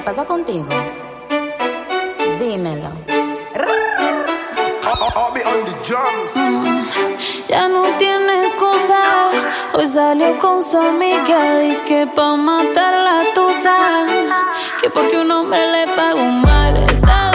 ¿qué pasa contigo? Dímelo. Ya no tienes excusa. Hoy salió con su amiga. Dice que pa' matar la tusa. Que porque un hombre le pagó mal. Está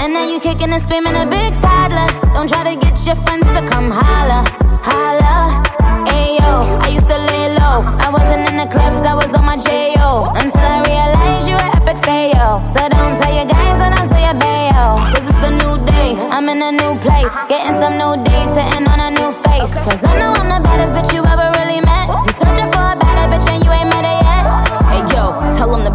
And then you kicking and screaming a big toddler. Don't try to get your friends to come holla. Holla. Ayo, I used to lay low. I wasn't in the clubs, I was on my J.O. Until I realized you were epic fail. So don't tell your guys that I'm still your bayo. Cause it's a new day, I'm in a new place. Getting some new days, sitting on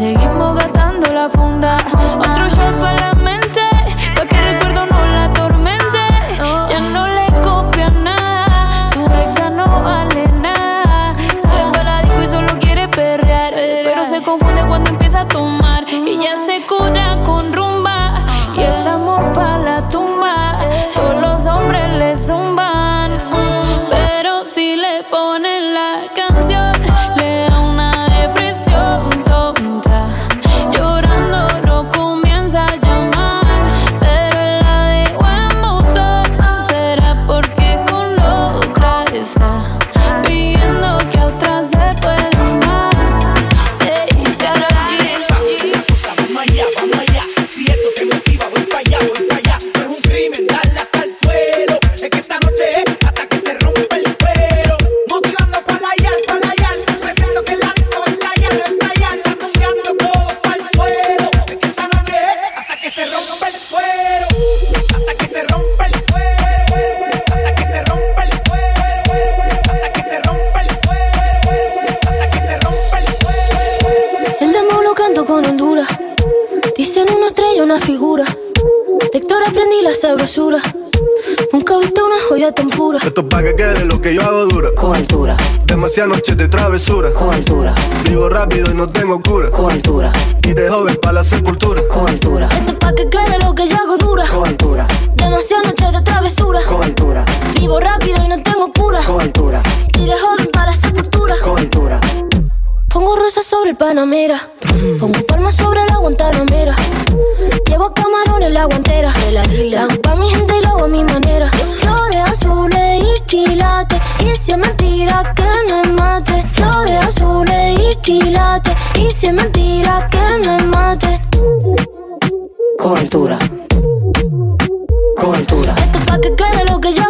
y seguimos una figura. De Héctor aprendí la sabrosura. Nunca he visto una joya tan pura. Esto es pa' que quede lo que yo hago dura. Con altura, Demasiadas noches de travesura. con altura, Vivo rápido y no tengo cura. con altura, Y de joven para la sepultura. con altura, Esto es pa' que quede lo que yo hago dura. con altura, Demasiadas noches de travesura. con altura, Vivo rápido y no tengo cura. con altura, Y de joven rosas sobre el Panamera. Pongo palmas sobre la Guantanamera. Llevo camarones la guantera. La hago pa' mi gente y lo hago a mi manera. Flores azules y quilates. Y si es mentira que me mate. Flores azules y quilates. Y si es mentira que me mate. Con altura, con altura, Esto es pa' que quede lo que yo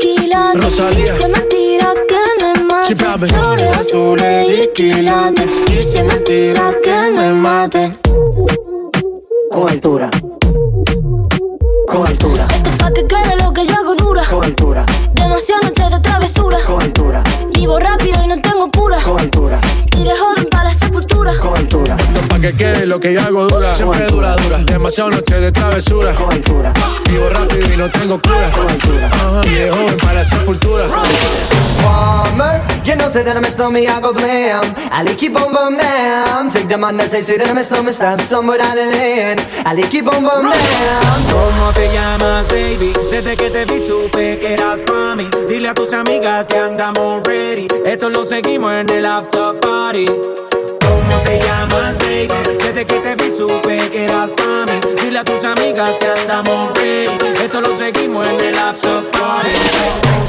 quilates. Rosalía. Es mentira que me mate. Flores azules y quilates. Y si es mentira que me mate. Con altura, con altura, Esto es pa' que quede lo que yo hago dura. con altura, Demasiadas que quede lo que yo hago dura. Siempre dura, dura. Demasiado noche de travesura. Vivo rápido y no tengo cura. Ajá, Y de joven para la sepultura. Farmer, you know, say that I miss me, I go blam. I like keep on bum down. Take the man that say, say that I miss me, stop somewhere down the lane. I like keep on bum down. ¿Cómo te llamas, baby? Desde que te vi supe que eras pa' mí. Dile a tus amigas que andamos ready. Esto lo seguimos en el after party. ¿Cómo te llamas, baby? Desde que te vi supe que eras pa' mí. Dile a tus amigas que andamos ready. Esto lo seguimos en el after party.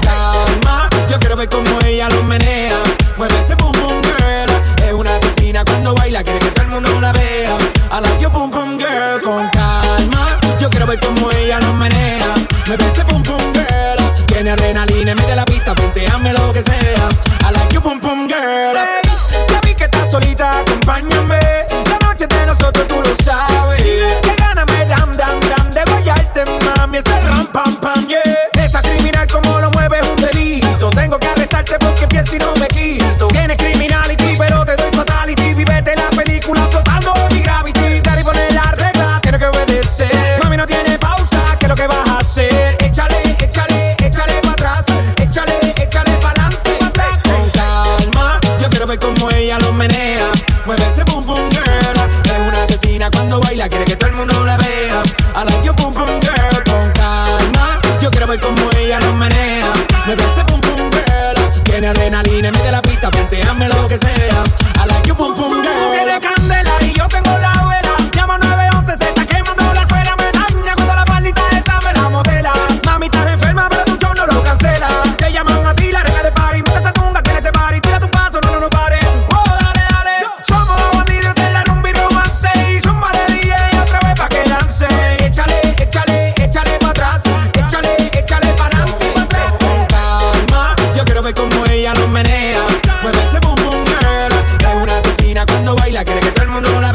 Calma, yo quiero ver cómo ella lo menea. Mueve ese boom boom girl. Es una asesina cuando baila, quiere que todo el mundo la vea. I like your boom boom girl. Con calma, yo quiero ver cómo ella lo menea. Mueve ese boom boom girl. Tiene adrenalina de la pista, penteame lo que sea. I like your boom boom girl. Solita, acompáñame. La noche de nosotros tú lo sabes. Que gana me dam dam dam de guayarte, mami. Ese ram quiere que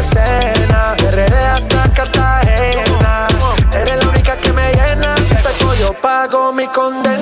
escena. Te hasta Cartagena. Eres la única que me llena. Si peco, yo pago mi condena.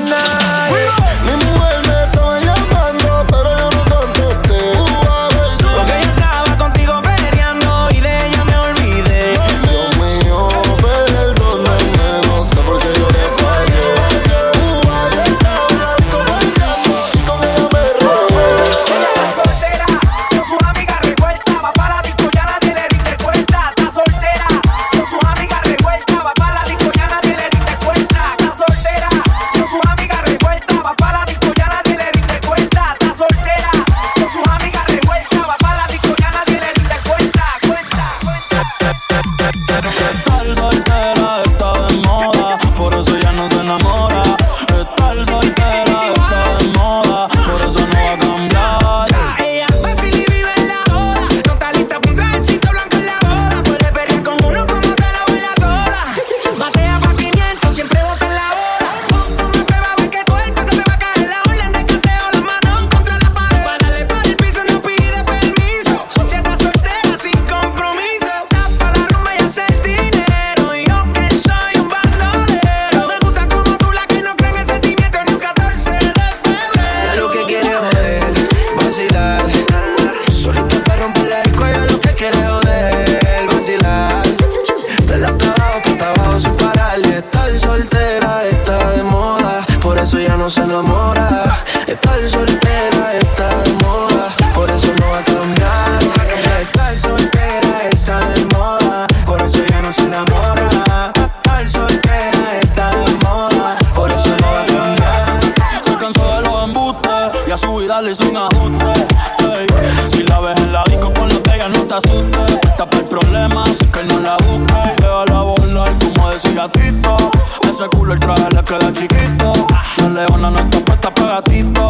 bonito. Dale una nota puesta pa' gatito.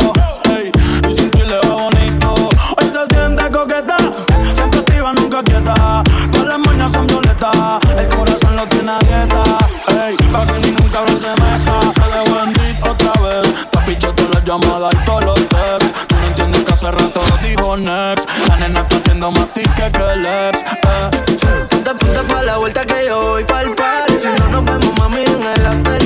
Ey, y le va bonito. Hoy se siente coqueta, siempre activa, nunca quieta. Todas las mañanas son violetas, el corazón lo tiene a dieta. Ey, pa' que ningún cabrón se mesa. Sale bendito otra vez. Papi, yo todas las llamadas y todos los texts. Tú no entiendes que hace rato dijo next. La nena está haciendo más tique que el ex. Eh. Ponte, ponte pa' la vuelta que yo voy pa'l party. Si no nos vemos, mami, en el hotel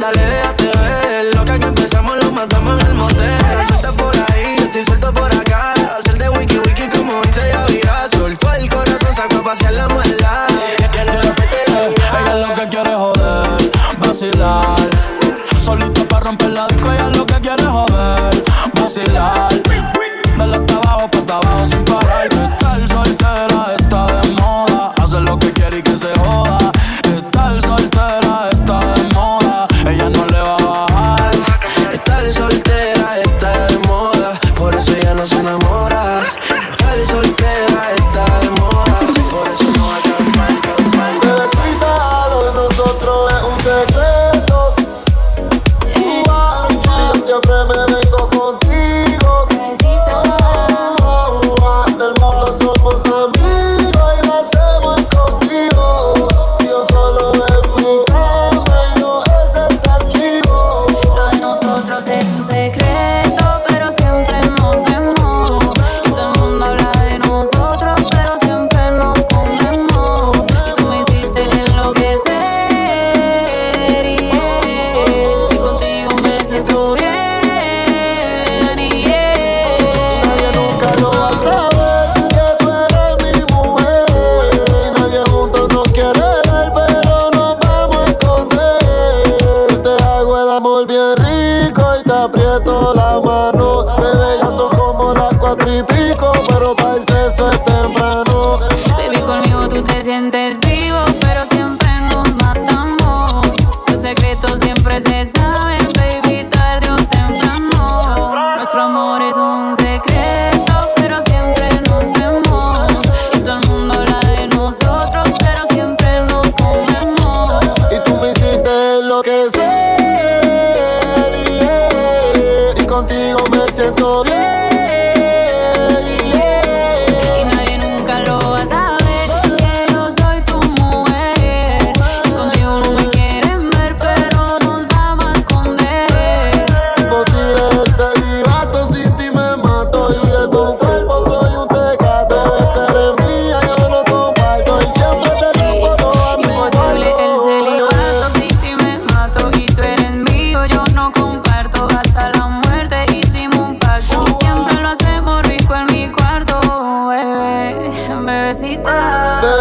dale, déjate ver. Lo que aquí empezamos lo matamos en el motel. Tú estás por ahí, estoy suelto por acá. Hacer de wiki wiki como dice ya virá. Soltó el corazón, sacó a pasear la maldad. Ella lo que quiere joder, vacilar. Solito para romper la disco, ella lo que quiere joder, vacilar. pero para irse eso es temprano. Baby, conmigo tú te sientes vivo, pero siempre nos matamos. Tus secretos siempre se saben.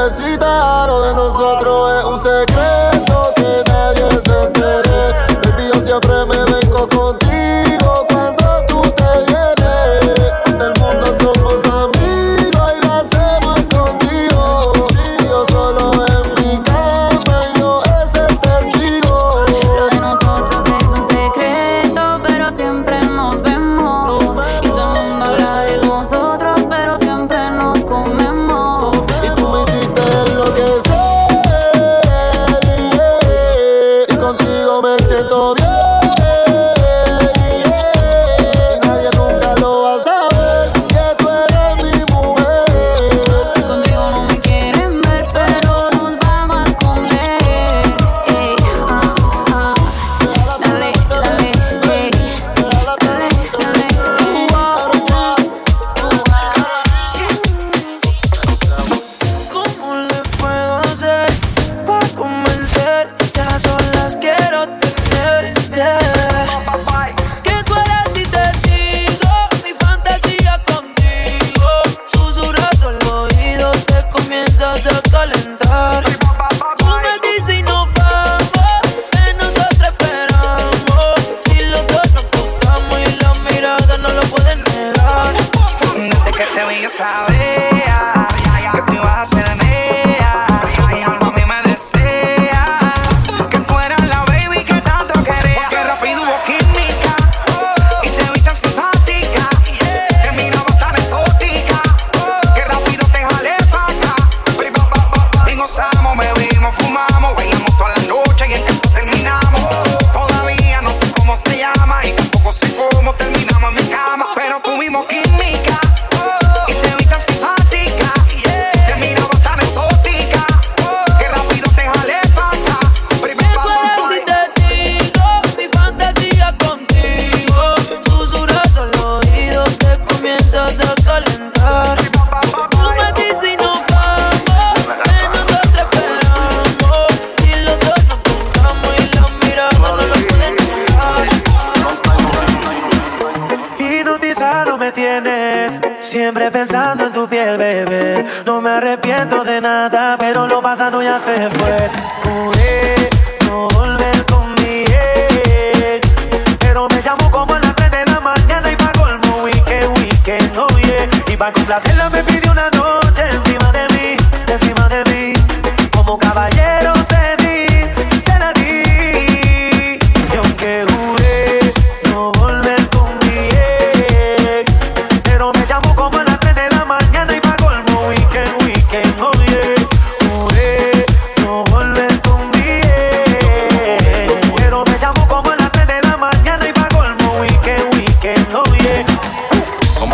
necesitas. Lo de nosotros es un secreto.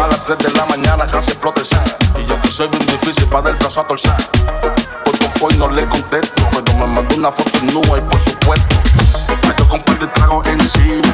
A las 3 de la mañana casi explota el. Y yo que soy bien difícil para del brazo a torcer. Por poco y no le contesto, pero me mandó una foto en nua y por supuesto. Me tocó un par de tragos encima.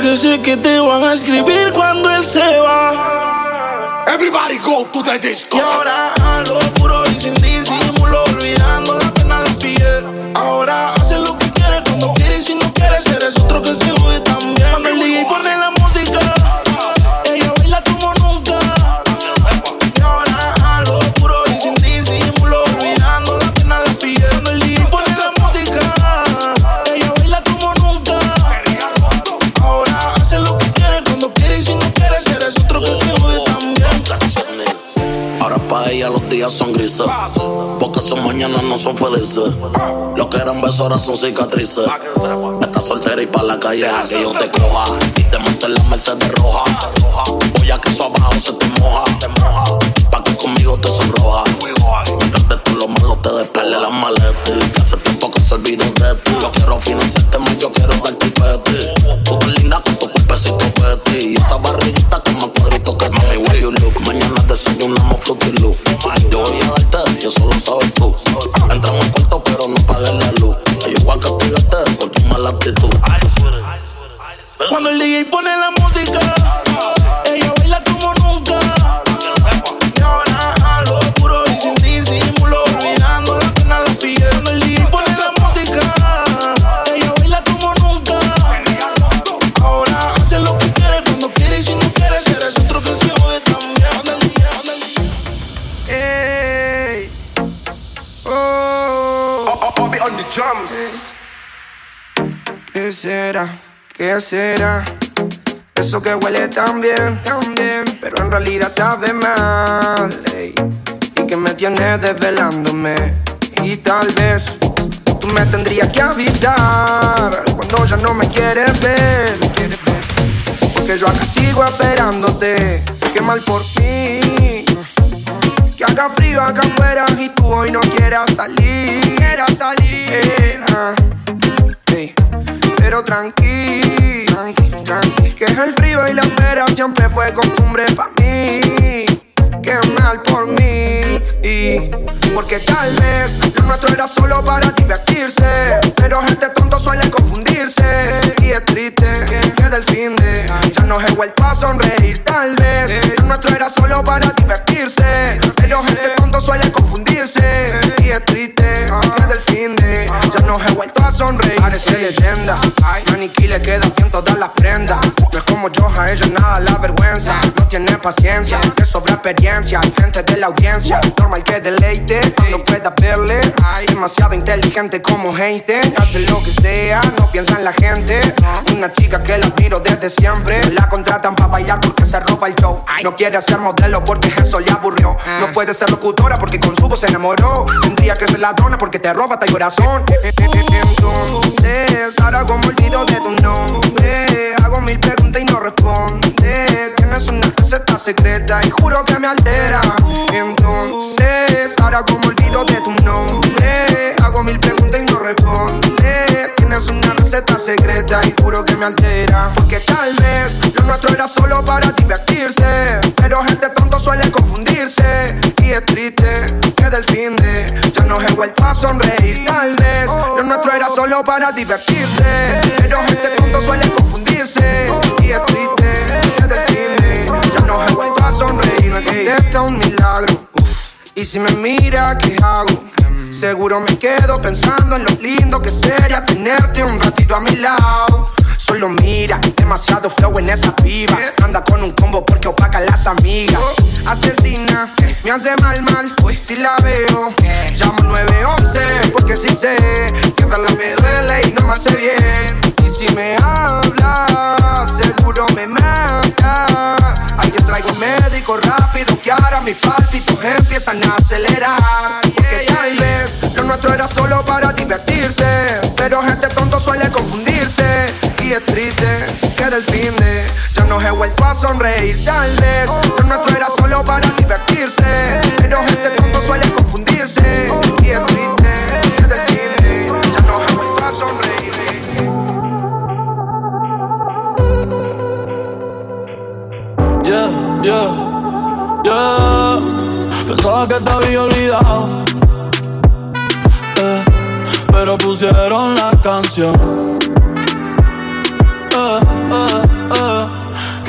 Porque sé que te van a escribir cuando él se va. Everybody go to the disco. Y ahora algo puro son grises. Porque sus mañanas no son felices. Lo que eran besos ahora son cicatrices. Estás soltera y pa' la calle que yo te coja. Y te monte en la Mercedes roja. Voy a que eso Eso que huele tan bien, tan pero en realidad sabe mal. ey. Y que me tienes desvelándome. Y tal vez tú me tendrías que avisar cuando ya no me quieres ver. Porque yo acá sigo esperándote. Qué mal por mí. Que haga frío acá afuera y tú hoy no quieras salir. Quieras salir. Ah. Pero tranqui, tranqui, tranqui Que el frío y la espera siempre fue costumbre pa' mí. Qué mal por mí y Porque tal vez lo nuestro era solo para divertirse. Pero gente tonto suele confundirse Y es triste que del fin de Ya no he vuelto a sonreír Tal vez lo nuestro era solo para divertirse. Pero gente tonto suele confundirse Y es triste que del fin de Ya no he vuelto a sonreír. Parece leyenda. Maniquí le queda bien todas las prendas No es como yo, a ella nada la vergüenza. No tiene paciencia, te sobra experiencia Al frente de la audiencia. Normal que deleite cuando pueda verle. Ay, demasiado inteligente como Einstein Hace lo que sea, no piensa en la gente. Una chica que la admiro desde siempre. La contratan para bailar porque se roba el show. No quiere ser modelo porque eso le aburrió. No puede ser locutora porque con su voz se enamoró. Tendría que ser ladrona porque te roba hasta el corazón. Entonces, ahora como olvido de tu nombre. Hago mil preguntas y no responde. Tienes una receta secreta y juro que me altera. Entonces, ahora como olvido de tu nombre Hago mil preguntas y no responde Tienes una receta secreta y juro que me altera. Porque tal vez lo nuestro era solo para divertirse Pero gente tonto suele confundirse Y es triste que del fin de Ya no he vuelto a sonreír. Tal vez lo nuestro era solo para divertirse Pero gente tonto suele confundirse Y es triste que del fin de Ya no he vuelto a sonreír. Me contesta un milagro. Y si me mira, ¿qué hago? Seguro me quedo pensando en lo lindo que sería tenerte un ratito a mi lado. Solo mira, demasiado flow en esa piba. Anda con un combo porque opaca las amigas. Asesina, me hace mal, mal. Si la veo, llamo 911 porque sí sé que verla me duele y no me hace bien. Y si me habla, seguro me mata. Alguien traigo un médico rápido que ahora mis pálpitos empiezan a acelerar. Porque tal vez lo nuestro era solo para divertirse. Pero gente tonto suele confundirse. Y es triste vuelto a sonreír tal vez Lo nuestro era solo para divertirse Pero gente tonto suele confundirse Y es triste desde el fin Ya no he vuelto a sonreír Yeah, yeah, yeah. Pensaba que te había olvidado. Eh, pero pusieron la canción.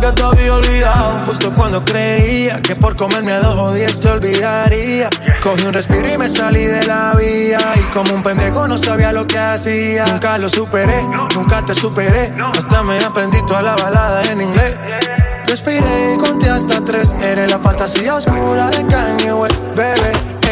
Que te había olvidado. Justo cuando creía que por comerme a dos o diez te olvidaría. Cogí un respiro y me salí de la vía. Y como un pendejo no sabía lo que hacía. Nunca lo superé, nunca te superé. Hasta me aprendí toda la balada en inglés. Respiré y conté hasta tres. Eres la fantasía oscura de Kanye West, bebé.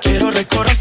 Quiero recorrerte